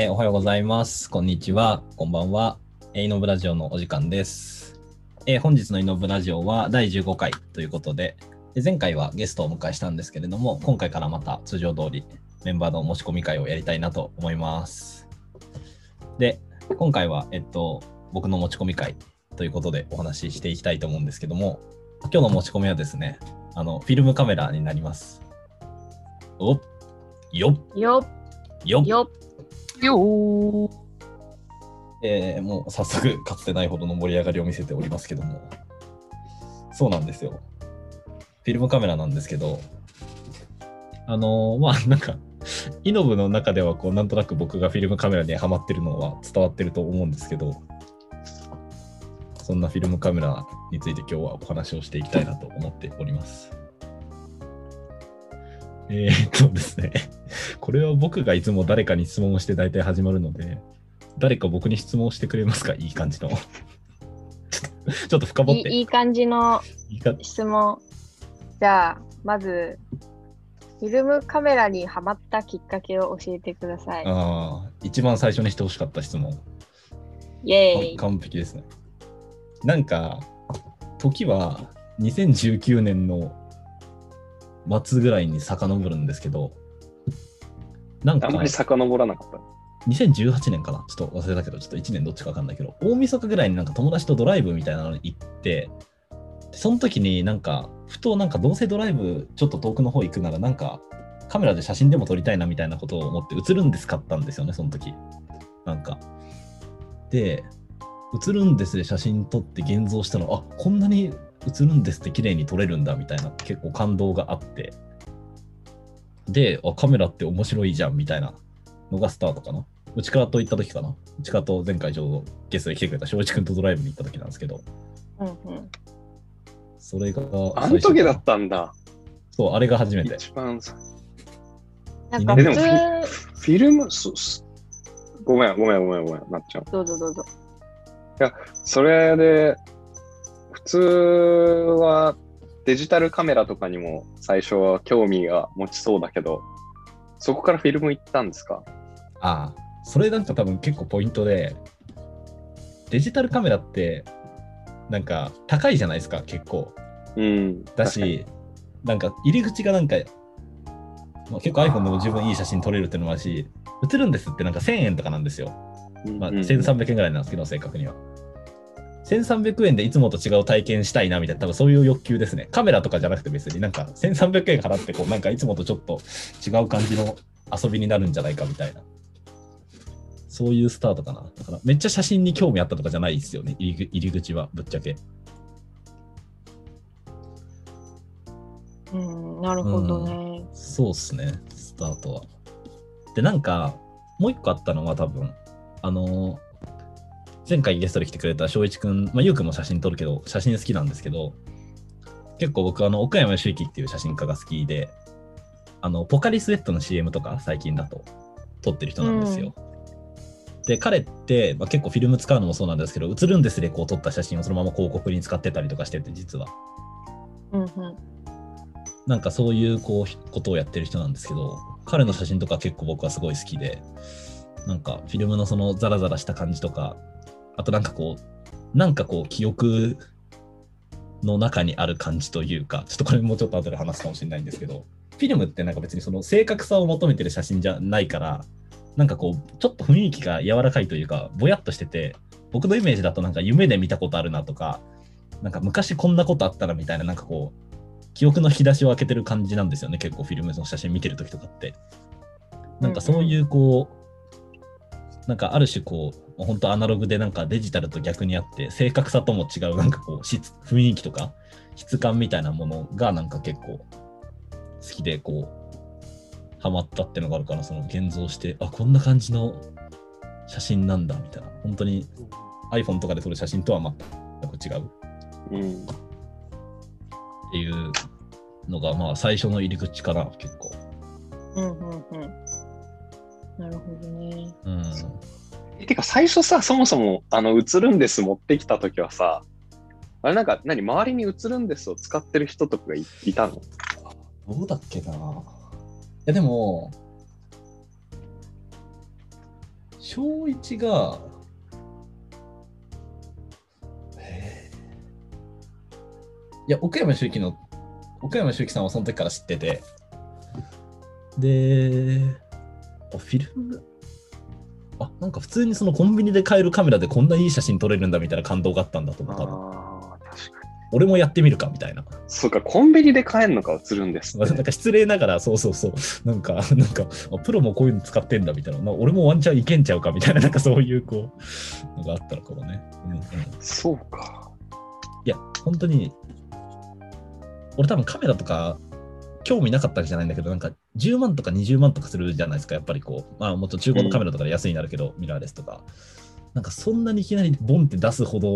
えーおはようございます。こんにちは。こんばんは。えーイノブラジオのお時間です。えー本日のイノブラジオは第15回ということで、で前回はゲストをお迎えしたんですけれども、今回からまた通常通りメンバーの持ち込み会をやりたいなと思います。で、今回は、えっと、僕の持ち込み会ということでお話ししていきたいと思うんですけども、今日の持ち込みはですね、あの、フィルムカメラになります。おっよっよっよっよえーもう早速かつてないほどの盛り上がりを見せておりますけども。そうなんですよ。フィルムカメラなんですけど。あのーまあなんかイノブの中ではこうなんとなく僕がフィルムカメラにハマってるのは伝わってると思うんですけど。そんなフィルムカメラについて今日はお話をしていきたいなと思っております。えー、っとですね これは僕がいつも誰かに質問をして大体始まるので誰か僕に質問してくれますか？いい感じの。ちょっとちょっと深掘って。いいいい感じの質問。じゃあ、まず、フィルムカメラにハマったきっかけを教えてください。ああ、一番最初にしてほしかった質問。イェーイ。完璧ですね。なんか、時は2019年の末ぐらいに遡るんですけど、なんかあんまり遡らなかった。2018年かな？ちょっと忘れたけど、ちょっと1年どっちかわかんないけど、大晦日ぐらいになんか友達とドライブみたいなのに行って、でその時になんか、ふとなんかどうせドライブちょっと遠くの方行くならなんかカメラで写真でも撮りたいなみたいなことを思って映るんです買ったんですよね、その時。なんか。で、映るんですで写真撮って現像したら、あこんなに映るんですって綺麗に撮れるんだみたいな結構感動があって。で、あカメラって面白いじゃんみたいなのがスタートかな。内川と行った時かな。内川と前回ちょうどゲストで来てくれた正一君とドライブに行った時なんですけど、うんうんそれがあの時だた。ったんだ。そう、あれが初めて。一番さ。えでもなんか普通、フィルム、そそごめん、ごめん、ごめん、ごめん、なっちゃう。どうぞどうぞ。それで、普通はデジタルカメラとかにも最初は興味が持ちそうだけど、そこからフィルム行ったんですか？ああ、それなんか多分結構ポイントで、デジタルカメラって、なんか高いじゃないですか、結構。うん。だし、なんか入り口がなんか、まあ、結構 iPhone でも十分いい写真撮れるっていうのもあるし、映るんですってなんか1000円とかなんですよ。まあ、確かに、うん1300円ぐらいなんですけど、正確には。1300円でいつもと違う体験したいなみたいな、多分そういう欲求ですね。カメラとかじゃなくて別になんか1300円払ってこう、なんかいつもとちょっと違う感じの遊びになるんじゃないかみたいな。そういうスタートかな。だからめっちゃ写真に興味あったとかじゃないですよね、入り口はぶっちゃけ。うん、なるほどね。そうっすね、スタートは。で、なんか、もう一個あったのは多分、あのー前回ゲストで来てくれた翔一くん、まあ、ゆうくんも写真撮るけど、写真好きなんですけど、結構僕、あの、岡山義之っていう写真家が好きで、あの、ポカリスエットの CM とか最近だと撮ってる人なんですよ。で、彼って、まあ、結構フィルム使うのもそうなんですけど、映るんですでこう撮った写真をそのまま広告に使ってたりとかしてて、実は。うんうん。なんかそういうこうことをやってる人なんですけど、彼の写真とか結構僕はすごい好きで、なんかフィルムのそのザラザラした感じとか、あとなんかこう、なんかこう記憶の中にある感じというか、ちょっとこれもうちょっと後で話すかもしれないんですけど、フィルムってなんか別にその正確さを求めてる写真じゃないから、なんかこう、ちょっと雰囲気が柔らかいというか、ぼやっとしてて、僕のイメージだとなんか夢で見たことあるなとか、なんか昔こんなことあったらみたいな、なんかこう、記憶の引き出しを開けてる感じなんですよね、結構フィルムの写真見てるときとかって。なんかそういうこう、なんかある種こう、本当アナログでなんかデジタルと逆にあって、正確さとも違うなんかこう質、雰囲気とか質感みたいなものがなんか結構好きでこう、ハマったってのがあるから、その現像して、あ、こんな感じの写真なんだみたいな、本当に iPhone とかで撮る写真とは全く違う。うん。っていうのが、まあ、最初の入り口かな、結構。うんうんうん。なるほどね。うん。てか、最初さ、そもそも、あの、映るんです持ってきたときはさ、あれなんか、何、周りに映るんですを使ってる人とかがいいたの？どうだっけな。いや、でも、小1が、へー。いや、奥山周樹の、奥山周樹さんはその時から知ってて、で、あフィルム、なんか普通にそのコンビニで買えるカメラでこんないい写真撮れるんだみたいな感動があったんだと思う、多分。ああ、確かに。俺もやってみるかみたいな。そうか、コンビニで買えるのか映るんですまあ なんね。か失礼ながら、そうそうそう、なんか、なんか、あプロもこういうの使ってんだみたいな、まあ、俺もワンチャンいけんちゃうかみたいな、なんかそういう、こう、のがあったのかもね。うんうん、いそうか。や、本当に、俺多分カメラとか、興味なかったわけじゃないんだけど、なんか10万とか20万とかするじゃないですか、やっぱりこう、まあもっと中古のカメラとかで安いになるけど、ミラーレスとか。なんかそんなにいきなりボンって出すほど、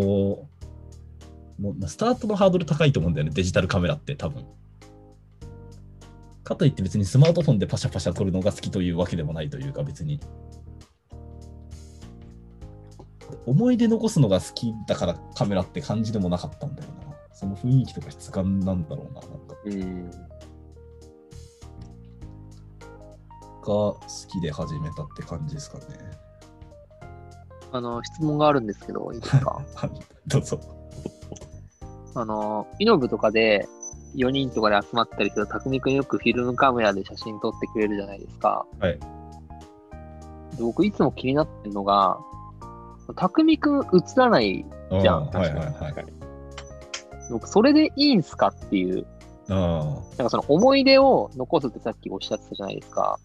もうスタートのハードル高いと思うんだよね、デジタルカメラって多分。かといって別にスマートフォンでパシャパシャ撮るのが好きというわけでもないというか別に。思い出残すのが好きだからカメラって感じでもなかったんだよな。その雰囲気とか質感なんだろうな。なんかうん。好きで始めたって感じですかね。あの、質問があるんですけど、いいですか？どうぞ。あの、イノブとかで4人とかで集まったりすると、匠くんよくフィルムカメラで写真撮ってくれるじゃないですか。はい。で僕いつも気になってるのが、匠くん映らない、じゃんはいはいはい。僕それでいいんすかっていう、あなんかその思い出を残すってさっきおっしゃってたじゃないですか。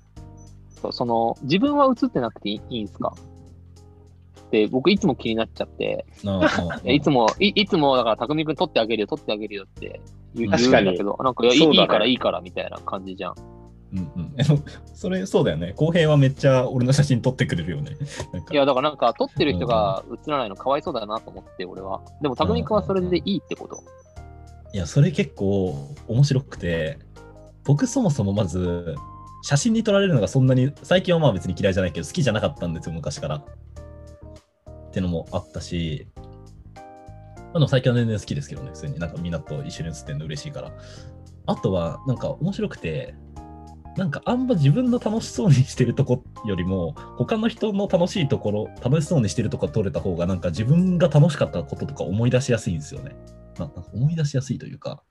そうその、自分は映ってなくていいいいんすか？で、僕いつも気になっちゃって、いつも、いいつも、だから、匠くん撮ってあげるよ、撮ってあげるよって言うんだけど、なんか、いや、いいから、いいから、みたいな感じじゃん。うんうん。それ、そうだよね。公平はめっちゃ俺の写真撮ってくれるよね。いや、だからなんか、撮ってる人が映らないのかわいそうだなと思って、俺は。でも、匠くんはそれでいいってこと？いや、それ結構面白くて、僕そもそもまず、写真に撮られるのがそんなに、最近はまあ別に嫌いじゃないけど、好きじゃなかったんですよ、昔から。ってのもあったし、あの最近は全然好きですけどね、普通になんかみんなと一緒に写ってんの嬉しいから。あとは、なんか面白くて、なんかあんま自分の楽しそうにしてるとこよりも、他の人の楽しいところ、楽しそうにしてるとこ撮れた方が、なんか自分が楽しかったこととか思い出しやすいんですよね。ななんか思い出しやすいというか、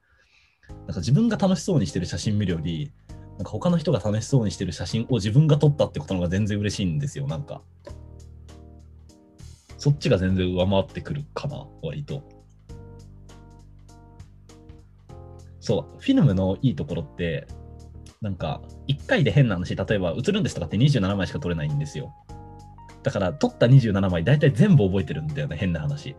なんか自分が楽しそうにしてる写真見るより、なんか他の人が楽しそうにしてる写真を自分が撮ったってことのが全然嬉しいんですよ、なんか。そっちが全然上回ってくるかな、割と。そう、フィルムのいいところって、なんか、1回で変な話、例えば映るんですとかって27枚しか撮れないんですよ。だから、撮った27枚、大体全部覚えてるんだよね、変な話。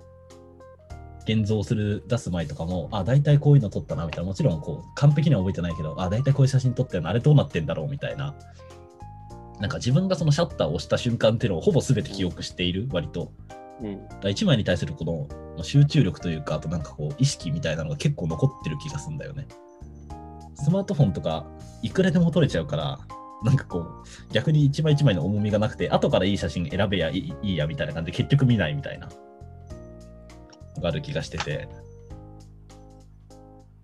現像する、出す前とかも、あ、大体こういうの撮ったな、みたいな。もちろん、こう、完璧には覚えてないけど、あ、大体こういう写真撮ったよな、あれどうなってんだろう、みたいな。なんか自分がそのシャッターを押した瞬間っていうのをほぼ全て記憶している、割と。うん。だから1枚に対するこのまあ集中力というか、あとなんかこう、意識みたいなのが結構残ってる気がするんだよね。スマートフォンとか、いくらでも撮れちゃうから、なんかこう、逆に一枚一枚の重みがなくて、後からいい写真選べやいいやみたいな感じで、結局見ないみたいな、のがある気がしてて、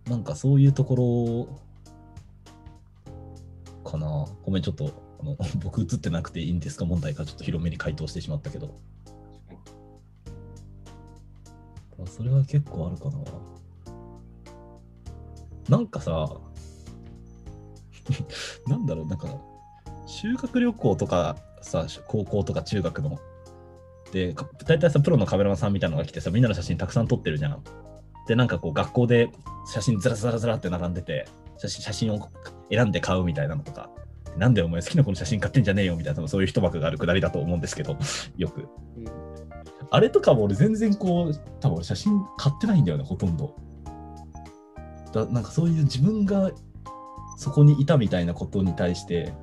なんかそういうところ、かな。ごめん、ちょっと、あの 僕映ってなくていいんですか？問題か？ちょっと広めに回答してしまったけど。それは結構あるかな。なんかさ、なんだろう、なんか、修学旅行とかさ、高校とか中学の、大体さ、プロのカメラマンさんみたいなのが来てさ、みんなの写真たくさん撮ってるじゃん。で、なんかこう、学校で写真ずらずらずらって並んでて、写真写真を選んで買うみたいなのとか、なんでお前好きな子の写真買ってんじゃねえよみたいな、そういう一幕があるくだりだと思うんですけど、よく。あれとかも俺全然こう、多分写真買ってないんだよね、ほとんど。だなんかそういう自分がそこにいたみたいなことに対して、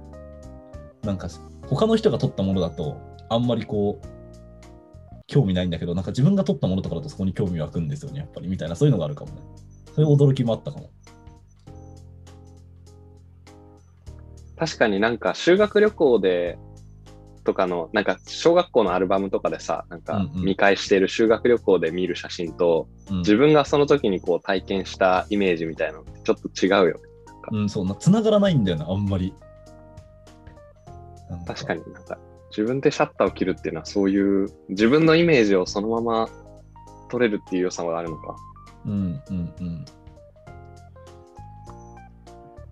なんか他の人が撮ったものだと、あんまりこう、興味ないんだけど、なんか自分が撮ったものとかだとそこに興味湧くんですよね、やっぱり、みたいな、そういうのがあるかもね。そういう驚きもあったかも。確かになんか修学旅行で、とかの、なんか小学校のアルバムとかでさ、なんかうんうん見返してる修学旅行で見る写真と、うん、自分がその時にこう体験したイメージみたいなのってちょっと違うよね。うん、そうな、繋がらないんだよな、あんまり。確かになんか自分でシャッターを切るっていうのは、そういう自分のイメージをそのまま取れるっていう良さはあるのか？うんうんうん。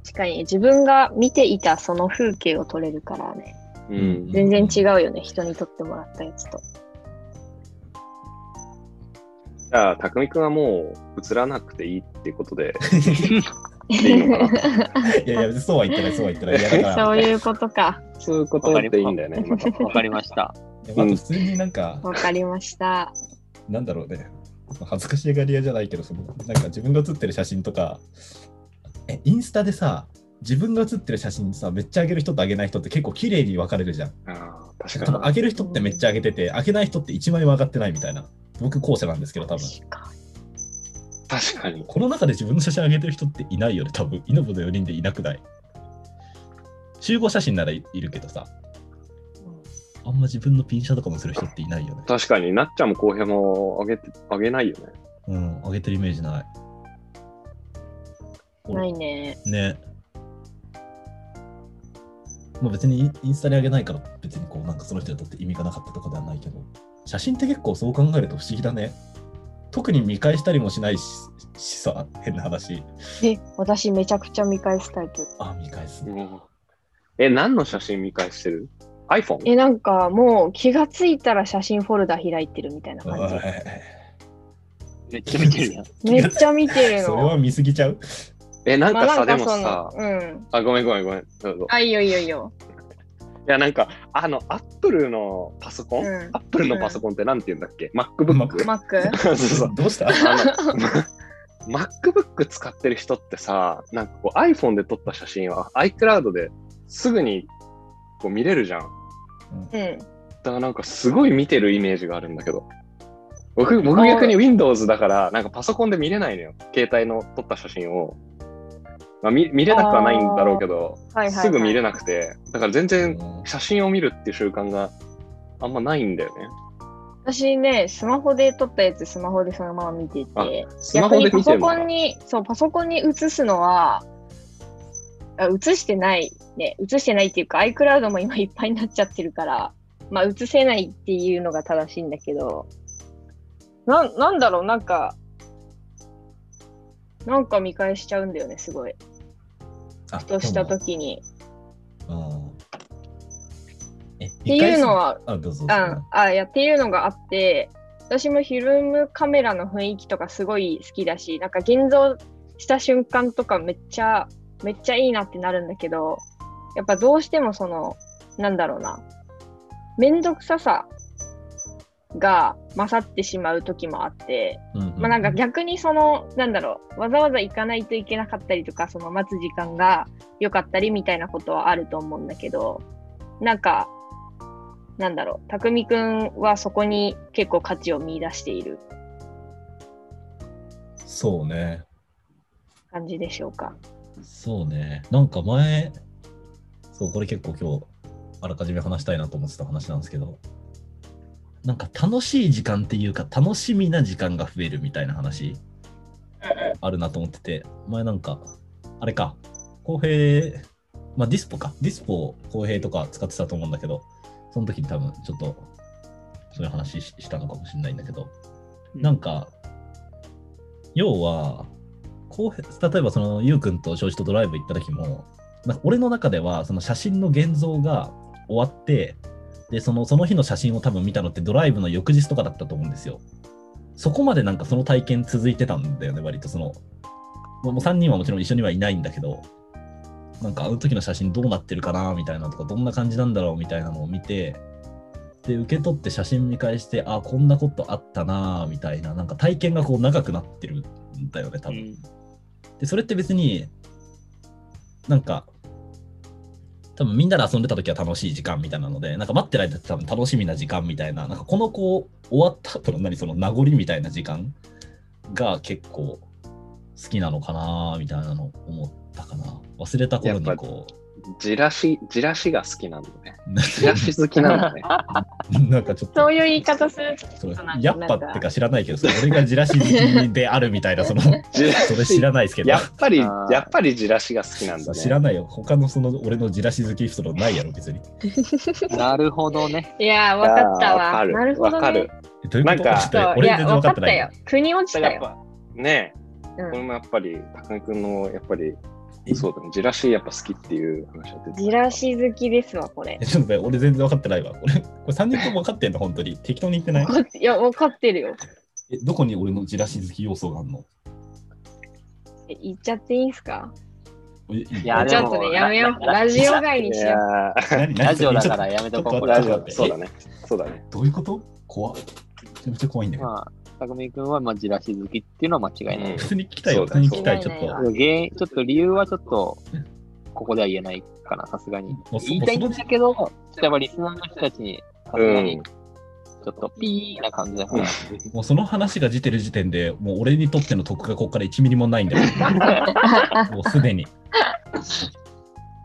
確かに自分が見ていたその風景を撮れるからね。うん。全然違うよね、人に撮ってもらったやつと。じゃあ、匠くんはもう映らなくていいっていうことで、いいのかいやいや、そうは言ってない、そうは言ってない。いやだから、そういうことか。そういうことでいいんだよね。わかりました。いやまず普通になんか、わかりました。なんだろうね、恥ずかしがり屋じゃないけど、そのなんか自分が写ってる写真とか、え、インスタでさ、自分が写ってる写真さ、めっちゃ上げる人と上げない人って結構綺麗に分かれるじゃん。ああ、確多かに。分上げる人ってめっちゃ上げてて、上げない人って1枚も上がってないみたいな。僕、後者なんですけど、多分。確かに。この中で自分の写真上げてる人っていないよね、多分。イノボの4人でいなくない？集合写真ならいいるけどさ、あんま自分のピンシャとかもする人っていないよね。確かになっちゃんも浩平もあげて、あげないよね。うん、上げてるイメージない。に。ないね。ね。まあ別にインインスタに上げないから別にこうなんかその人にとって意味がなかったとかではないけど、写真って結構そう考えると不思議だね。特に見返したりもしないししさ、変な話。え、私めちゃくちゃ見返すタイプ。あ、見返す。え、何の写真見返してる ?iPhone? え、なんかもう気がついたら写真フォルダ開いてるみたいな感じ。めっちゃ見てるやん。めっちゃ見てるそれはの。見すぎちゃう？え、なんまあかさ、でもさ、うん。あ、ごめんごめんごめん。どうぞ。あ、いいよいいよいいよ。いや、なんか、あの、アップルのパソコン、うんアップルのパソコンってなんて言うんだっけ ?MacBook? ママック？そうそう。どうした？あの、MacBook 使ってる人ってさ、なんかこう iPhone で撮った写真は iCloud ですぐにこう見れるじゃん。うん。だからなんかすごい見てるイメージがあるんだけど。僕、僕逆に Windows だから、なんかパソコンで見れないのよ。携帯の撮った写真を。まあ、見見れなくはないんだろうけど、はいはい、はい。すぐ見れなくて、だから全然うん。写真を見るっていう習慣があんまないんだよね。私ね、スマホで撮ったやつ、スマホでそのまま見てあて、スマホでパソコンに、そう、パソコンに映すのは、あ映してない、ね、映してないっていうか、iCloud も今いっぱいになっちゃってるから、まあ、映せないっていうのが正しいんだけど、ななんだろう、なんか、なんか見返しちゃうんだよね、すごい。あふとした時に。っっていうのは、あ。ああ、いや、っていうのがあって、私もフィルムカメラの雰囲気とかすごい好きだし、なんか現像した瞬間とかめっちゃ、めっちゃいいなってなるんだけど、やっぱどうしてもその、なんだろうな、めんどくささが勝ってしまう時もあって、うんうんまあなんか逆にその、なんだろう、わざわざ行かないといけなかったりとか、その待つ時間が良かったりみたいなことはあると思うんだけど、なんか、なんだろう、たくみくんはそこに結構価値を見出しているそうね。感じでしょうか？そうね。なんか前、そう、これ結構今日、あらかじめ話したいなと思ってた話なんですけど、なんか楽しい時間っていうか、楽しみな時間が増えるみたいな話、あるなと思ってて、前なんか、あれか、公平、まあディスポか、ディスポを公平とか使ってたと思うんだけど、その時に多分ちょっと、そういう話ししたのかもしれないんだけど、なんか、要は、こう例えばそのゆうくんと庄司とドライブ行った時も、俺の中ではその写真の現像が終わって、でそのその日の写真を多分見たのってドライブの翌日とかだったと思うんですよ。そこまでなんかその体験続いてたんだよね、割とその。もう3人はもちろん一緒にはいないんだけど、なんかあの時の写真どうなってるかなみたいなとか、どんな感じなんだろうみたいなのを見て、で、受け取って写真見返して、あ、こんなことあったなみたいな、なんか体験がこう長くなってるんだよね、多分。で、それって別に、なんか、多分みんなで遊んでた時は楽しい時間みたいなので、なんか待ってる間って多分楽しみな時間みたいな、なんかこのこう、終わった後の何その名残みたいな時間が結構好きなのかなみたいなの思ったかな。忘れた頃にこう、じらし、じらしが好きなんだね。じらし好きなんだね。なんかちょっとそういう言い方するやっぱってか知らないけど、それ俺がじらし好きであるみたいな、その、それ知らないですけどや、っぱり、やっぱりじらしが好きなんだね。知らないよ。他のその俺のじらし好きエピソードないやろ、別に。なるほどね。いやー、わかったわ。わかるなるほど、ね。わかる。えどういうこと？なんか俺全然分わかってないよ。。腑に落ちたよ。ねえ、うんこれもやっぱり、高木君の、やっぱり、そうだね、じらしやっぱ好きっていう話は出てたじらし好きですわ、これえ。ちょっと待って俺全然分かってないわ。俺、これ3人とも分かってんの、本当に。適当に言ってない？わかっていや、わかってるよ。えどこに俺のじらし好き要素があるの？え言っちゃっていいんすか？えいやちょっとね、やめよう。ラジオ外にいしよやー何何ラジオだからやめとこうこれちょっとラ待ってそうだね。そうだね。どういうこと？怖っ。めちゃめちゃ怖いんだけど。まあ、たくみくんは、まあ、じらし好きっていうのは間違いない。うん普通に聞きたいよ。普通に聞きたい、ちょっと。原因、ちょっと理由はちょっと、ここでは言えないかな、さすがにもう。そ言いたいんだけど、やっぱリスナーの人たちに、さすがにうん、ちょっとピーな感じで話す。もうその話が出てる時点で、もう俺にとっての得がここから1ミリもないんだよ。もうすでに。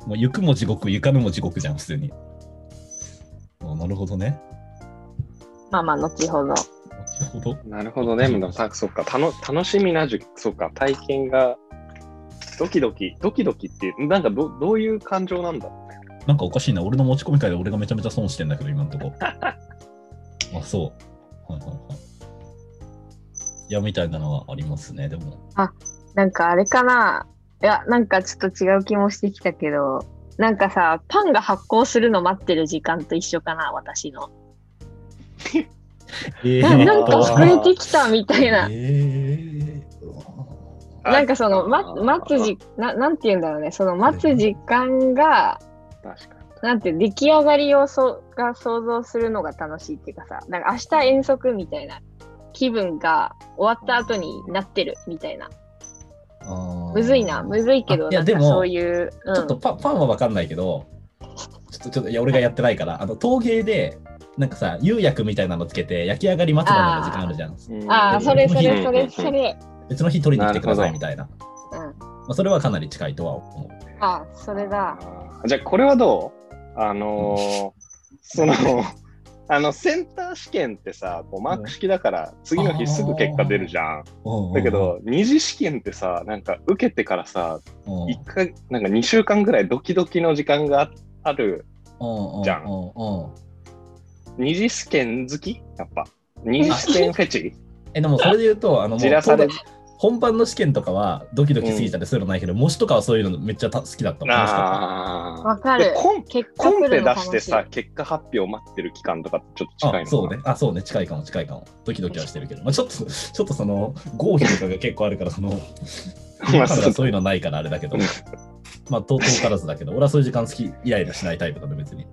もう行くも地獄、行かぬも地獄じゃん、普通に。あなるほどね。まあまあ、後ほど。後ほど。なるほどね。でもさそっか、たの楽しみなじゅ、そっか、体験が、ドキドキ、ドキドキって、なんかどどういう感情なんだ？ろうね。なんかおかしいな。俺の持ち込み会で俺がめちゃめちゃ損してんだけど、今んとこ。あ、そう。はいはいはい。いや、みたいなのはありますね、でも。なんかあれかないや、なんかちょっと違う気もしてきたけど、なんかさ、パンが発酵するの待ってる時間と一緒かな、私の。えななんかー聞こえてきたみたいな。えあ。なんかその、ま、待つじ、ななんて言うんだろうね、その待つ時間が、確かに。なんて出来上がりをそが想像するのが楽しいっていうかさ、なんか明日遠足みたいな気分が終わった後になってるみたいな。ー。むずいな、むずいけど、なんかあいやでもそういう、うん。ちょっとパンパンは分かんないけど、ちょっと、ちょっと、いや、俺がやってないから、あの、陶芸で、なんかさ、釉薬みたいなのつけて、焼き上がり待つまでの時間あるじゃん。ああ、それそれうんそれそれ。別の日取りに来てくださないるみたいな。うん。まあ、それはかなり近いとは思う。ああ、それだ。じゃあ、これはどう？あのーその、あの、センター試験ってさ、こうマーク式だから、次の日すぐ結果出るじゃん。だけど、二次試験ってさ、なんか受けてからさ、うん、一回、なんか2週間ぐらいドキドキの時間がああるうんじゃんうんうん二次試験好き？やっぱ。二次試験フェチ？え、でもそれで言うと、あの、もうじらされ本番の試験とかはドキドキすぎたりそういうのないけど、模試とかはそういうのめっちゃた好きだった。わかる。でコン結果コンペ出してさ、結果発表待ってる期間とかってちょっと近いのかなあそうね。あ、そうね。近いかも、近いかも。ドキドキはしてるけど。まあ、ちょっと、ちょっとその、合否とかが結構あるから、その、まあ今そうそういうのないからあれだけど、まあ、とうとうからずだけど、俺はそういう時間好き、イライラしないタイプだね、別に。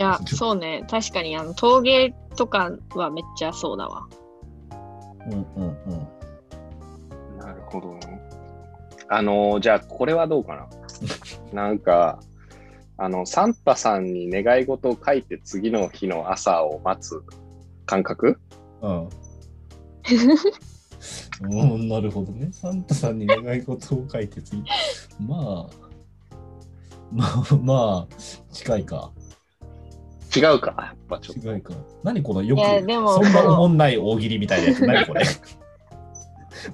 いや、そうね。確かに、あの、陶芸とかはめっちゃそうだわ。うんうんうん。なるほどね。あのーじゃあこれはどうかな？なんか、あの、サンタさんに願い事を書いて次の日の朝を待つ感覚？うん。うん、なるほどね。サンタさんに願い事を書いて次。まあ、まあ、まあ、近いか。違うか、やっぱちょっと。違いか。何このよく、いやでもそんなおもんない大喜利みたいなやつ。何これ。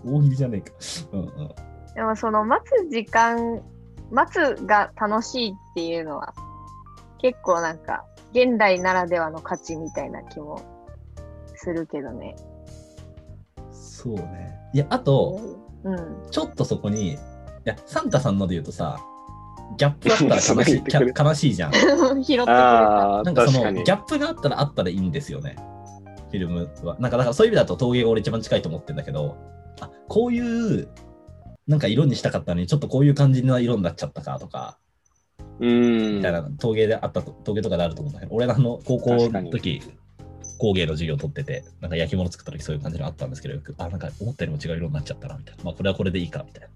大喜利じゃねえか。うんうん。でもその待つ時間、待つが楽しいっていうのは、結構なんか、現代ならではの価値みたいな気もするけどね。そうね。いや、あと、うん。ちょっとそこに、いや、サンタさんので言うとさ、ギャップあったら 悲しい悲しいじゃん。拾ってくれた。ああ、なんかそのギ。ャップがあったらあったらいいんですよね。フィルムは。なんかだからそういう意味だと陶芸が俺一番近いと思ってるんだけど、あこういうなんか色にしたかったのにちょっとこういう感じの色になっちゃったかとか、うん。みたいな陶芸であったと、陶芸とかであると思うんだけど、俺の高校の時、工芸の授業を取ってて、なんか焼き物作った時そういう感じのあったんですけど、よくあ、なんか思ったよりも違う色になっちゃったな、みたいな。まあこれはこれでいいか、みたいな。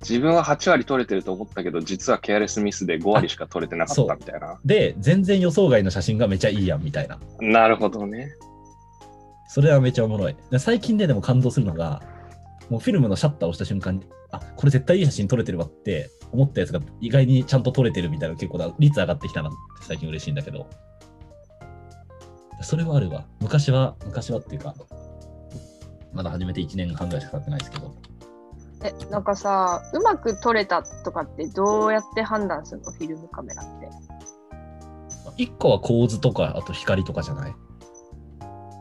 自分は8割取れてると思ったけど、実はケアレスミスで5割しか取れてなかったみたいな。で、全然予想外の写真がめちゃいいやん、みたいな。なるほどね。それはめちゃおもろい。で最近ででも感動するのが、もうフィルムのシャッターを押した瞬間に、あこれ絶対いい写真撮れてるわって思ったやつが意外にちゃんと撮れてるみたいな結構な率上がってきたなって最近嬉しいんだけど。それはあるわ。昔は、昔はっていうか、まだ始めて1年半ぐらいしか経ってないですけど。え、なんかさ、うまく撮れたとかってどうやって判断するの？フィルムカメラって。1個は構図とか、あと光とかじゃない？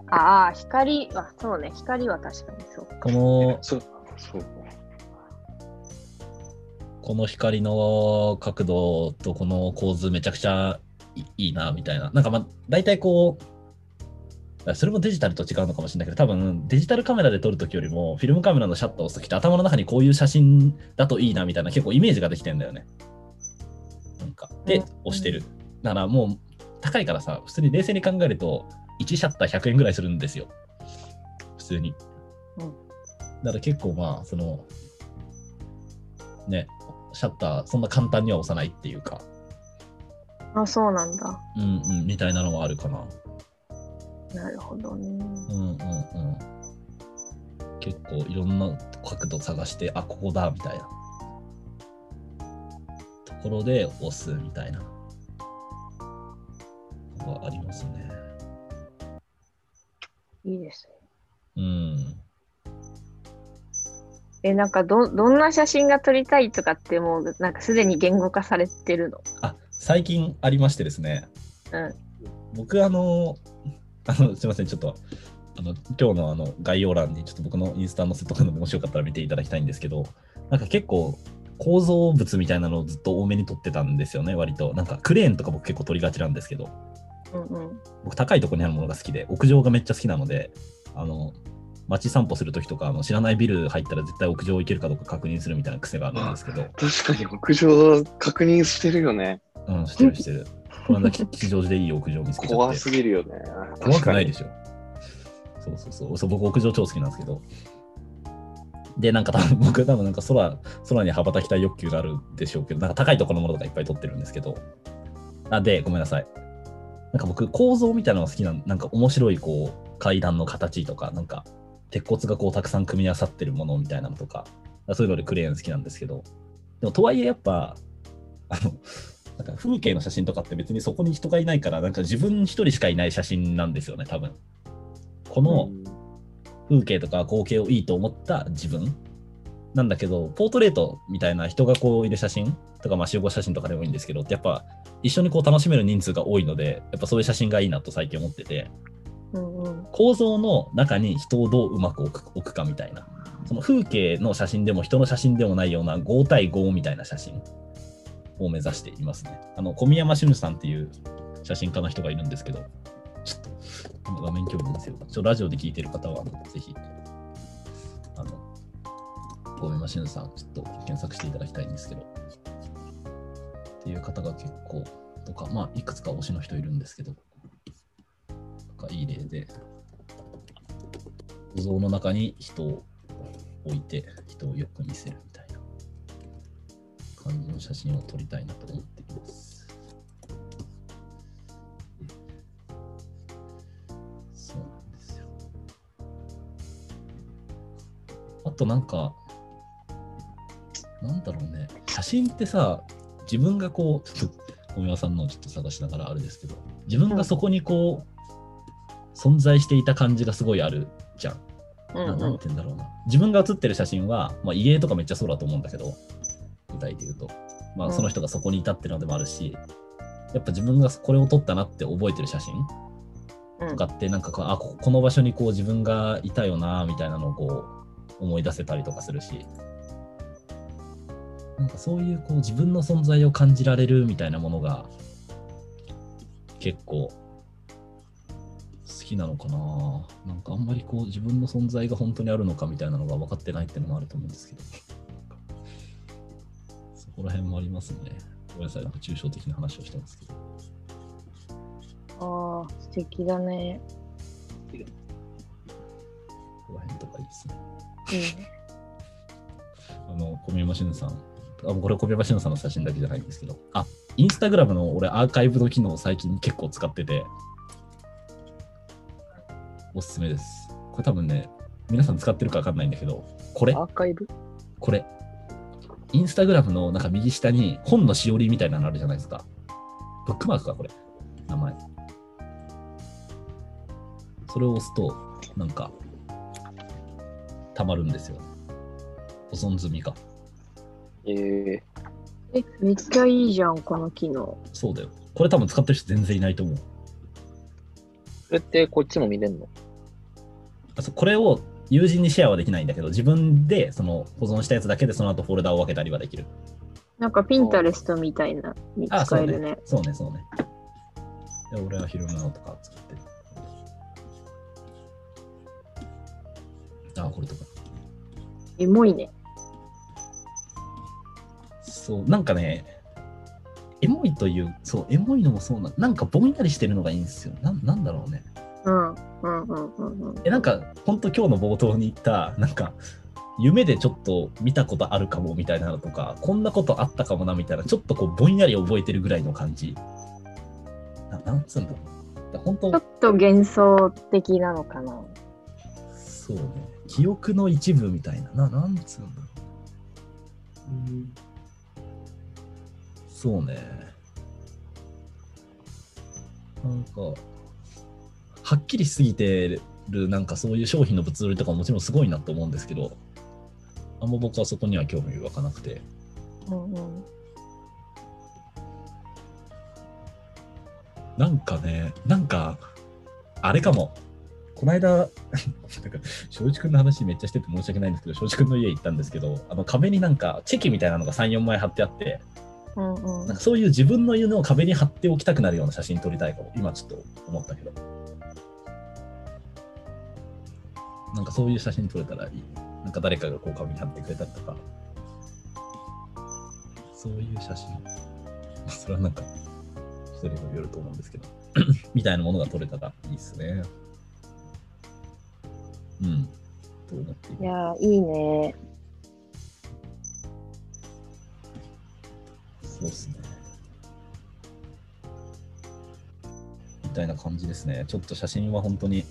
ああ、光は、そうね、光は確かにそう。この、そう、そう。この光の角度とこの構図めちゃくちゃいいいな、みたいな。なんかまあ、大体こう、それもデジタルと違うのかもしれないけど、多分デジタルカメラで撮るときよりも、フィルムカメラのシャッターを押すときって頭の中にこういう写真だといいなみたいな結構イメージができてんだよね。なんか、でうん、押してる。だからもう高いからさ、普通に冷静に考えると、1シャッター100円ぐらいするんですよ。普通に。うんだから結構まあ、その、ね、シャッターそんな簡単には押さないっていうか、あ、そうなんだ。うんうん、みたいなのはあるかな。なるほどね。うんうんうん。結構いろんな角度探して、あ、ここだみたいな。ところで押すみたいな。のがありますね。いいですね。うん。え、なんかど、どんな写真が撮りたいとかってもう、なんかすでに言語化されてるの？あ、最近ありましてですね。うん。僕、あの、あのすみません、ちょっと、あの今日のあの概要欄にちょっと僕のインスタ載せとくので、もしよかったら見ていただきたいんですけど、なんか結構、構造物みたいなのをずっと多めに撮ってたんですよね、割と。なんかクレーンとか僕結構撮りがちなんですけど、うんうん。僕高いところにあるものが好きで、屋上がめっちゃ好きなので、あの、街散歩するときとか、あの知らないビル入ったら絶対屋上行けるかどうか確認するみたいな癖があるんですけど、確かに屋上確認してるよね。うん、してるしてる。この間吉祥寺でいい屋上見つけちゃって。怖すぎるよね。怖くないでししょ。そうそうそう。そう僕、屋上超好きなんですけど。で、なんか多分 僕、多分なんか空、空に羽ばたきたい欲求があるでしょうけど、なんか高いところのものとかいっぱい撮ってるんですけど。あで、ごめんなさい。なんか僕、構造みたいなのが好きななんか面白いこう階段の形とか、なんか鉄骨がこうたくさん組み合わさってるものみたいなのとか、そういうのでクレーン好きなんですけど、でもとはいえやっぱ、あの、なんか風景の写真とかって別にそこに人がいないから、なんか自分一人しかいない写真なんですよね、多分。この風景とか光景をいいと思った自分なんだけど、ポートレートみたいな人がこういる写真とか、まあ集合写真とかでもいいんですけど、やっぱ一緒にこう楽しめる人数が多いので、やっぱそういう写真がいいなと最近思ってて、うんうん。構造の中に人をどううまく置く置くかみたいな。その風景の写真でも人の写真でもないような5対5みたいな写真を目指していますね。あの、小宮山俊さんっていう写真家の人がいるんですけど、ちょっと画面共有ですよ。ちょラジオで聞いてる方は、ぜひ、あの、小宮山俊さん、ちょっと検索していただきたいんですけど、っていう方が結構、とか、まあ、いくつか推しの人いるんですけど、とかいい例で、構造の中に人を置いて、人をよく見せるみたいな感じの写真を撮りたいなと思っています。そうなんですよ。あとなんか、なんだろうね、写真ってさ、自分がこう、ちょっと小宮さんのちょっと探しながらあれですけど、自分がそこにこう、存在していた感じがすごいあるじゃん。なんうんうんて言うんだろうな。自分が写ってる写真は、まあ、家とかめっちゃそうだと思うんだけど、具体で言うと、まあ、うん。その人がそこにいたっていうのでもあるし、やっぱ自分がこれを撮ったなって覚えてる写真うん。とかって、なんかこうあここの場所にこう自分がいたよなみたいなのをこう思い出せたりとかするし、なんかそういうこう自分の存在を感じられるみたいなものが結構好きなのかな。なんかあんまりこう自分の存在が本当にあるのかみたいなのが分かってないっていうのもあると思うんですけど。そこら辺もありますね。ごめんなさい、なんか抽象的な話をしてますけど。ああ、素敵だね。ここら辺とかいいですね。いいね。あの、小宮山俊さん。あこれ小宮山俊さんの写真だけじゃないんですけど。あ、インスタグラムの俺アーカイブの機能を最近結構使ってて、おすすめです。これ多分ね、皆さん使ってるか分かんないんだけど、これアーカイブ？これ。インスタグラムのなんか右下に本のしおりみたいなのあるじゃないですか。ブックマークか、これ。名前。それを押すと、なんか、たまるんですよ。保存済みか。えー、え、めっちゃいいじゃん、この機能。そうだよ。これ多分使ってる人全然いないと思う。それってこっちも見れんの？あそうこれを友人にシェアはできないんだけど、自分でその保存したやつだけでその後フォルダを分けたりはできる。なんかピンタレストみたいなにあ、そう使えるねね。。そうね、そうね。で俺はフィルムノートか使ってる。あ、これとか。エモいね。そう、なんかね、エモいという、そう、エモいのもそうな、なんかぼんやりしてるのがいいんですよ。なんなんだろうね。うん。うんうんうんうん。え、なんか、ほんと今日の冒頭に言った、なんか、夢でちょっと見たことあるかもみたいなのとか、こんなことあったかもなみたいな、ちょっとこうぼんやり覚えてるぐらいの感じ。ななんつうんだろう。だ本当ちょっと幻想的なのかな。そうね。記憶の一部みたいな。な、なんつうんだろう。そうね。なんか、はっきりしすぎてる、なんかそういう商品の物売りとかももちろんすごいなと思うんですけど、あんま僕はそこには興味湧かなくて。うんうん。なんかね、なんか、あれかも。この間、なんか、庄司君の話めっちゃしてて申し訳ないんですけど、庄司君の家行ったんですけど、あの壁になんかチェキみたいなのが3、4枚貼ってあって、うんうんなんかそういう自分の犬を壁に貼っておきたくなるような写真撮りたいかも。今ちょっと思ったけど。なんかそういう写真撮れたらいい。なんか誰かがこう壁に貼ってくれたりとか。そういう写真。それはなんか、人にもよると思うんですけど。みたいなものが撮れたらいいですね。うん。と思っていやー、いいね。そうですね。みたいな感じですね。ちょっと写真は本当に。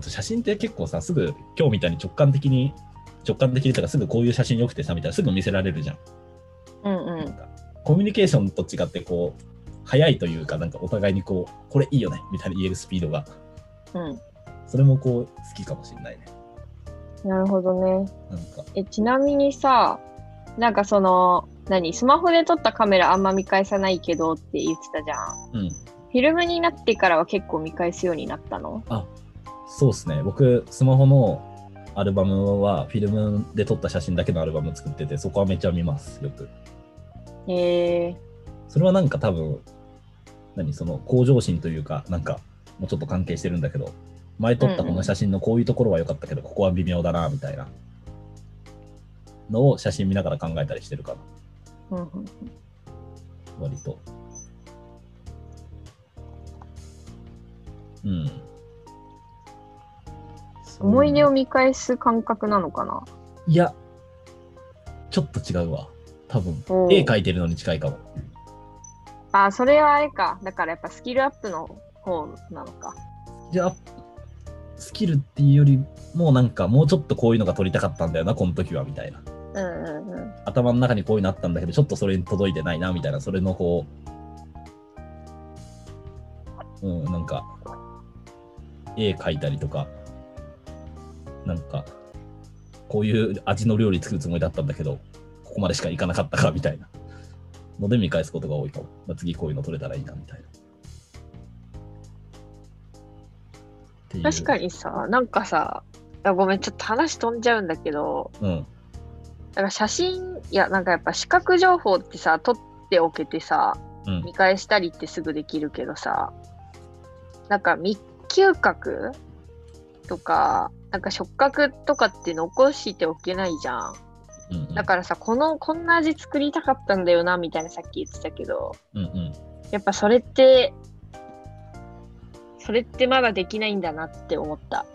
あと写真って結構さ、すぐ今日みたいに直感的に、直感的にとかすぐこういう写真良くてさ、みたいなすぐ見せられるじゃん。うんうん。なんかコミュニケーションと違ってこう、早いというか、なんかお互いにこう、これいいよね、みたいに言えるスピードが、うん。それもこう、好きかもしれないね。なるほどね。なんか、え、ちなみにさ、なんかその、何スマホで撮ったカメラあんま見返さないけどって言ってたじゃん。うん。フィルムになってからは結構見返すようになったの？そうですね。僕、スマホのアルバムは、フィルムで撮った写真だけのアルバム作ってて、そこはめっちゃ見ます、よく。へえそれはなんか多分、何、その向上心というか、なんか、もうちょっと関係してるんだけど、前撮ったこの写真のこういうところは良かったけど、ここは微妙だな、みたいなのを写真見ながら考えたりしてるかな、うんうん割と。うん。思い出を見返す感覚なのかな？いや、ちょっと違うわ。多分、絵描いてるのに近いかも。あ、それはあれか。だからやっぱスキルアップの方なのか。じゃあ、スキルっていうよりも、なんかもうちょっとこういうのが撮りたかったんだよな、この時は、みたいな。うんうんうん。頭の中にこういうのあったんだけど、ちょっとそれに届いてないな、みたいな、それのこう、うん、なんか、絵描いたりとか、なんか、こういう味の料理作るつもりだったんだけど、ここまでしかいかなかったか、みたいなので見返すことが多いかも。まあ、次こういうの撮れたらいいな、みたいな。確か。にさ、なんかさ、あごめん、ちょっと話飛んじゃうんだけど、うん。だから写真、いや、なんかやっぱ視覚情報ってさ、撮っておけてさ、うん。見返したりってすぐできるけどさ、なんか未嗅覚とか、なんか触覚とかって残しておけないじゃん。うんうんだからさ、この、こんな味作りたかったんだよな、みたいなさっき言ってたけど、うんうん。やっぱそれって、それってまだできないんだなって思った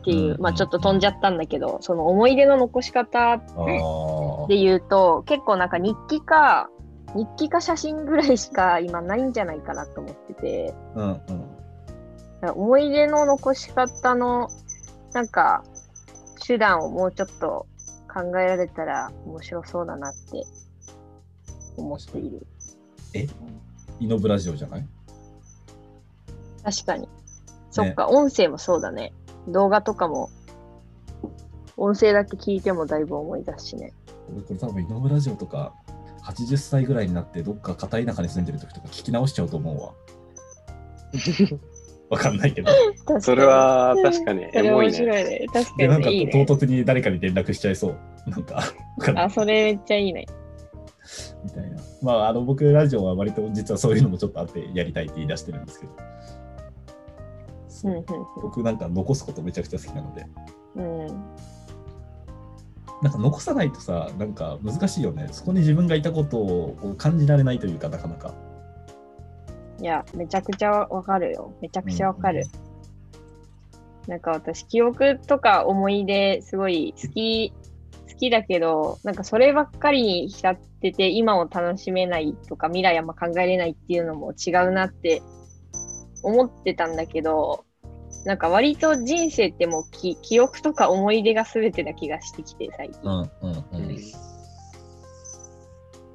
っていう、うんまあちょっと飛んじゃったんだけど、その思い出の残し方。で言うと、結構なんか日記か、日記か写真ぐらいしか今ないんじゃないかなと思ってて、うんうん。思い出の残し方の、なんか、手段をもうちょっと考えられたら面白そうだなって思っている。イノブラジオじゃない？確かに。そっか、音声もそうだね。動画とかも、音声だけ聞いてもだいぶ思い出すしね。俺これ多分イノブラジオとか80歳ぐらいになってどっか片田舎に住んでる時とか聞き直しちゃうと思うわ。わかんないけど。それは確かにエモいね。白いね。確で、なんかかにいいね。唐突に誰かに連絡しちゃいそう。なんか、あ、それめっちゃいいね。みたいな。まあ、あの、僕、ラジオは割と実はそういうのもちょっとあってやりたいって言い出してるんですけど。そううん僕なんか残すことめちゃくちゃ好きなので。うんうん。なんか残さないとさ、なんか難しいよね。そこに自分がいたことを感じられないというか、なかなか。いや、めちゃくちゃわかるよ。めちゃくちゃわかる。なんか私、記憶とか思い出、すごい好き、好きだけど、なんかそればっかりに浸ってて、今を楽しめないとか、未来あんま考えれないっていうのも違うなって思ってたんだけど、なんか割と人生ってもうき記憶とか思い出が全てな気がしてきて、最近。うんうん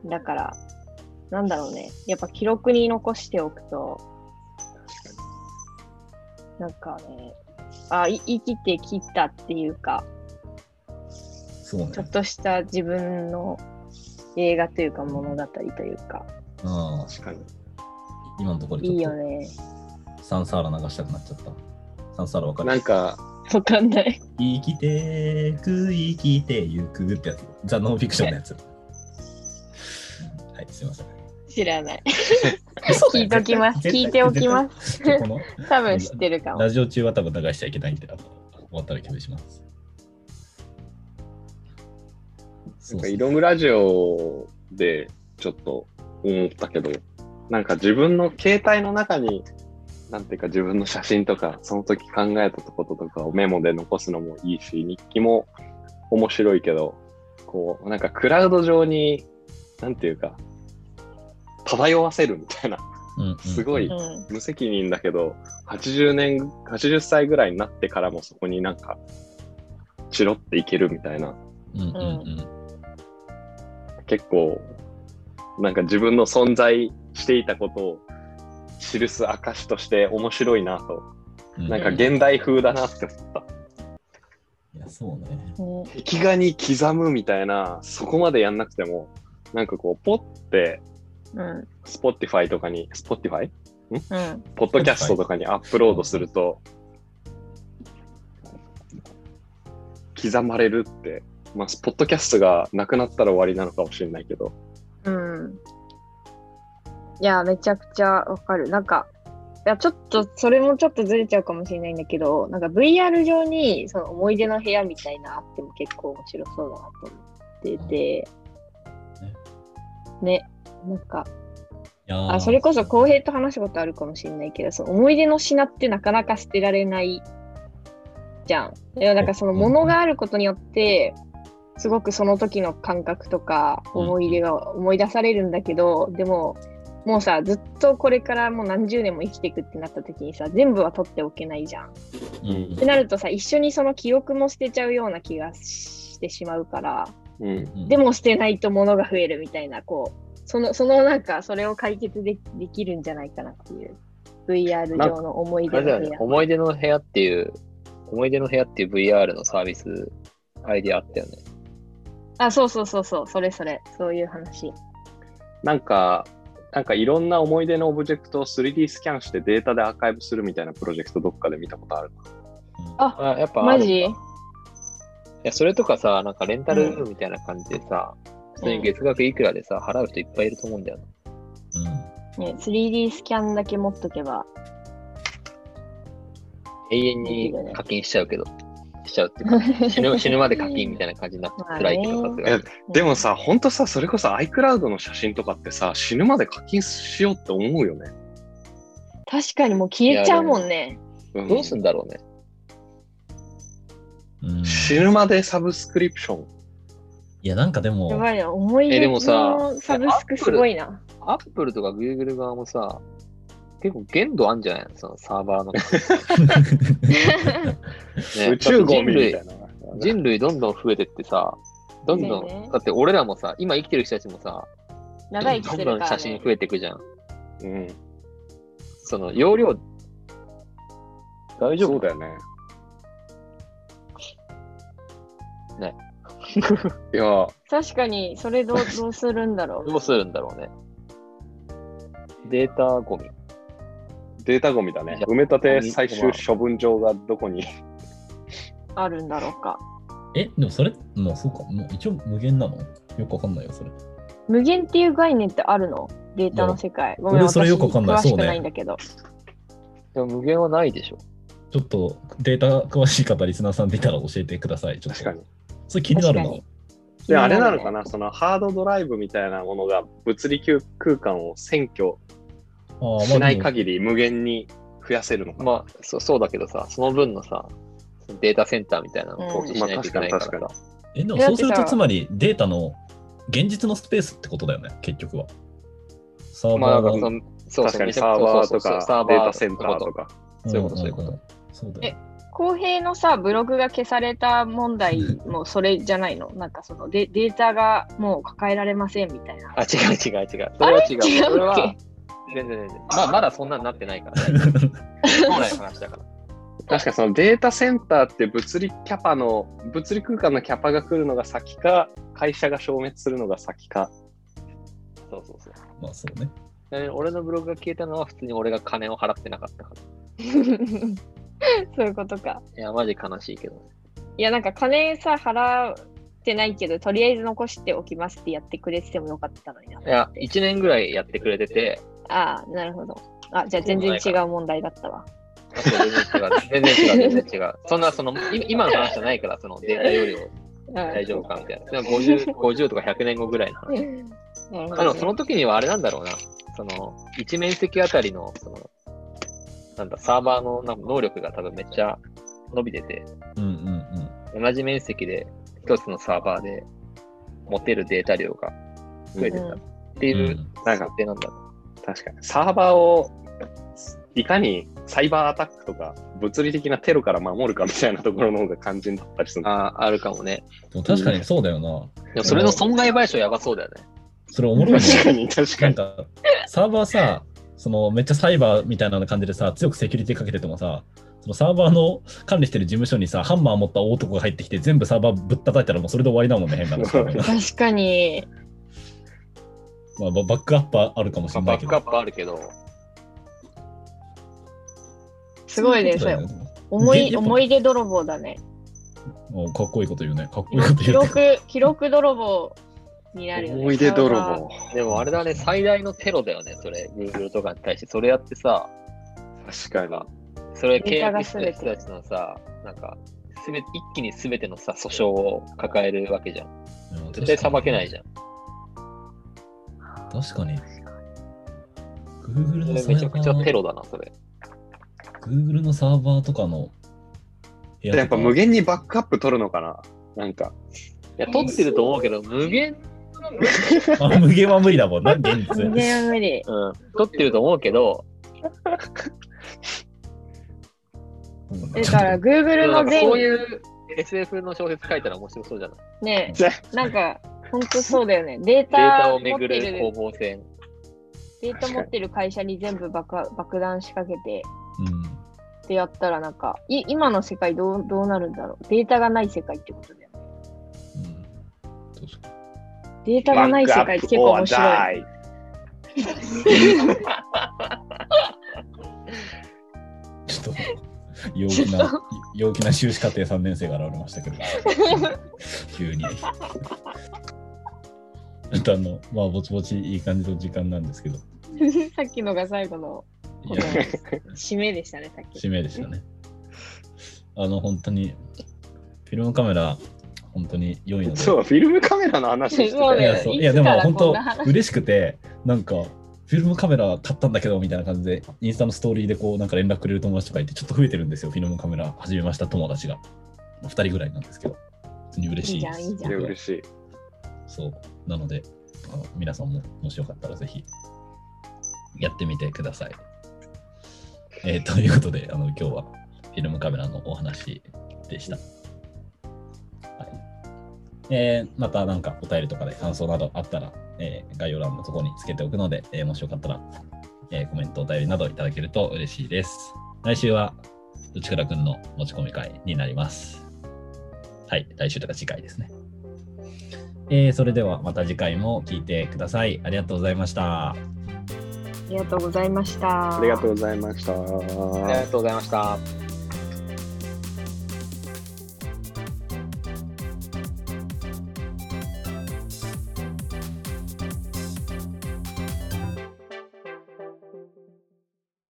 うん。だから、なんだろうね。やっぱ記録に残しておくと、なんかね、あ、い生きてきたっていうか、そうねちょ。っとした自分の映画というか物語というか、ああ確かに。今のところでいいよね。とサンサーラ流したくなっちゃった。サンサーラわかる？なんか、わかんない。生きてく、生きてゆくってやつ。ザ・ノンフィクションのやつ。はい、すいません。知らない。聞いときます。聞いておきます。多分知ってるかも。ラジオ中は多分流しちゃいけないんで、あの終わったら共有します。なんかイロングラジオでちょっと思ったけど、なんか自分の携帯の中に、なんていうか自分の写真とか、その時考えたこととかをメモで残すのもいいし、日記も面白いけど、こう、なんかクラウド上に、なんていうか、漂わせるみたいな、うんうんうん。すごいうん。無責任だけど、80年、80歳ぐらいになってからもそこになんか、チロっていけるみたいな、うんうんうん。結構、なんか自分の存在していたことを記す証として面白いなと、うん。なんか現代風だなって思った。いや、そうね。ね。壁画に刻むみたいな、そこまでやんなくても、なんかこう、ポッて、うん。Spotify とかに、Spotify? うん。ポッドキャストとかにアップロードすると、刻まれるって、まあ、ポッドキャストがなくなったら終わりなのかもしれないけど、うん。いや、めちゃくちゃわかる。なんか、いや、ちょっと、それもちょっとずれちゃうかもしれないんだけど、なんか VR 上に、その思い出の部屋みたいなあっても結構面白そうだなと思ってて、ね、なんか、あ、それこそ浩平と話したことあるかもしれないけど、その思い出の品ってなかなか捨てられないじゃん。いや、なんかそのものがあることによって、すごくその時の感覚とかうん思い出が思い出されるんだけど、でも、もうさ、ずっとこれからもう何十年も生きていくってなった時にさ、全部は取っておけないじゃん。うんってなるとさ、一緒にその記憶も捨てちゃうような気がしてしまうから、うん。うんでも捨てないと物が増えるみたいな、こう、その、そのなんか、それを解決でできるんじゃないかなっていう。VR 上の思い出の部屋。、思い出の部屋っていう、思い出の部屋っていう VR のサービス、アイディアあったよね。あ、そうそうそうそう、それそれ、そういう話。なんか、なんかいろんな思い出のオブジェクトを 3D スキャンしてデータでアーカイブするみたいなプロジェクトどっかで見たことある。あ、あやっぱマジ？いや、それとかさ、なんかレンタルみたいな感じでさ、普通に月額いくらでさ、払う人いっぱいいると思うんだよな。うんね、3D スキャンだけ持っとけば。永遠に課金しちゃうけど、しちゃうっていうか、死ぬ死ぬまで課金みたいな感じになってまあね辛いけど、さすがに。でもさ、ほんとさ、それこそ iCloud の写真とかってさ、死ぬまで課金しようって思うよね。確かにもう消えちゃうもんね。うんどうすんだろうね。うん死ぬまでサブスクリプション。いや、なんかでもや、ばいな、思い出えでもさのサブスクすごいな。アップルとかグーグル側もさ、結構限度あんじゃない？のそのサーバーの。ね宇宙ゴミみたいな。人類どんどん増えてってさ、どんどん、だよねだって俺らもさ、今生きてる人たちもさ、長生きどんするから、どん写真ね。増えていくじゃん。うん。その容量、大丈夫そうだよね。ね。いや、確かに、それどう どうするんだろどうするんだろうね。データゴミ。データゴミだね。埋め立て最終処分場がどこに。う。あるんだろうか。え、でもそれ、もうそうか、もう一応無限なの？よくわかんないよ、それ。無限っていう概念ってあるの？データの世界。ごめん、俺それよくわかんない私詳しくそうねないんだけど。でも無限はないでしょ。ちょっとデータ詳しい方、リスナーさんでいたら教えてください。ちょっと確かに。それ気になるな確か。にで、あれなのかなそのハードドライブみたいなものが物理空間を占拠しないまあ限り無限に増やせるのかな、まあ、そそうだけどさ、その分のさ、データセンターみたいなのを投資しないといけないからさ。うんまあえ、でもそうすると、つまりデータの現実のスペースってことだよね、結局は。サーまあ、バーがだからそのそう確かにサーバーとかサーバーデータセンターとか。そういうことそういうことそうだよ。公平のさ、ブログが消された問題もそれじゃないの？なんかそのデデータがもう抱えられませんみたいな。あ、違う違う違う。それ？は違う。違うっけ？それは、全然全然。まあ、まだそんなになってないから。将来の話だから。確かにそのデータセンターって物理キャパの、物理空間のキャパが来るのが先か、会社が消滅するのが先か。そうそうそう。まあそうね。俺のブログが消えたのは普通に俺が金を払ってなかったから。そういうことか。いや、マジ悲しいけどね。いや、なんか金さ、払ってないけど、とりあえず残しておきますってやってくれててもよかったのにな。いや、1年ぐらいやってくれてて、ああ、なるほど。あ、じゃあ全然違う問題だったわ。全然違う。全然違う、全然違う。そんな、その、い今の話じゃないから、そのデータ容量大丈夫かみたいな。でも50、50とか100年後ぐらいの話。なるほどあの、その時にはあれなんだろうな。その、1面積あたりの、その、なんだ、サーバーのなんか能力が多分めっちゃ伸びてて、うんうんうん。同じ面積で一つのサーバーで持てるデータ量が増えてたっていううんなんか設定なんだろ確かに。サーバーをいかにサイバーアタックとか物理的なテロから守るかみたいなところの方が肝心だったりするう。。ああ、あるかもね。でも確かにそうだよな。でもそれの損害賠償やばそうだよね。それおもろいね。確かに、確かに。なんか、サーバーさ、そのめっちゃサイバーみたいな感じでさ、強くセキュリティかけててもさ、そのサーバーの管理してる事務所にさ、ハンマー持った大男が入ってきて、全部サーバーぶったたいたらもうそれで終わりだもんね、変な話。確かに。まあ、ババックアップあるかもしまあバックアッれないけど。プあるけど、すごいね、それ。思い、思い。い出泥棒だね。もうかっこいいこと言うね。かっこいいこと記言うね。録、記録泥棒になるよね。思い出泥棒。でもあれだね、最大のテロだよね、それ。Google とかに対して。それやってさ、確かに。それ契約してる人たちのさ、なんか、すべ一気に全てのさ、訴訟を抱えるわけじゃん。うん絶対裁けないじゃん。確かに。Google のサーバめちゃくちゃテー、ロだな、それ。Google のサーバーとかのやっぱ無限にバックアップ取るのかななんか。いや、取ってると思うけど、無限、あ無限は無理だもんな、現実。全然無理。うん、取ってると思うけど、うんだから、Google の全そういう SF の小説書いたら面白そうじゃない？ねじゃなんか、本当そうだよね。デーデータタをめ持ってぐる攻る、防戦。データ持ってる会社に全部爆爆弾仕掛けてうんってやったら、なんか、い今の世界どうどうなるんだろう。データがない世界ってことだよね。うん確かデータがない世界って結構面白い。ちょっと陽気な、陽気な修士課程3年生が現れましたけど、急に。ちょっとあの、まあ、ぼちぼちいい感じの時間なんですけど、さっきのが最後の締めでしたね、さっき。使命でしたね。あの、本当に、フィルムカメラ、本当に良いので。そう、フィルムカメラの話してそうだよいや、そういやでも本当嬉しくて、なんか、フィルムカメラ買ったんだけどみたいな感じで、インスタのストーリーでこう、なんか連絡くれる友達とかいて、ちょっと増えてるんですよ、フィルムカメラ始めました友達が。2人ぐらいなんですけど、普通に嬉しいです。いいじゃんいいじゃんいや、嬉しい。そう。なので、あの皆さんももしよかったらぜひ、やってみてください。えーということで、あの今日はフィルムカメラのお話でした。えーまたなんかお便りとかで感想などあったら、えー概要欄のところにつけておくので、えーもしよかったら、えーコメント、お便りなどいただけると嬉しいです。来週は内倉くんの持ち込み会になります。はい、来週とか次回ですね。えーそれではまた次回も聞いてください。ありがとうございました。ありがとうございました。ありがとうございました。ありがとうございました。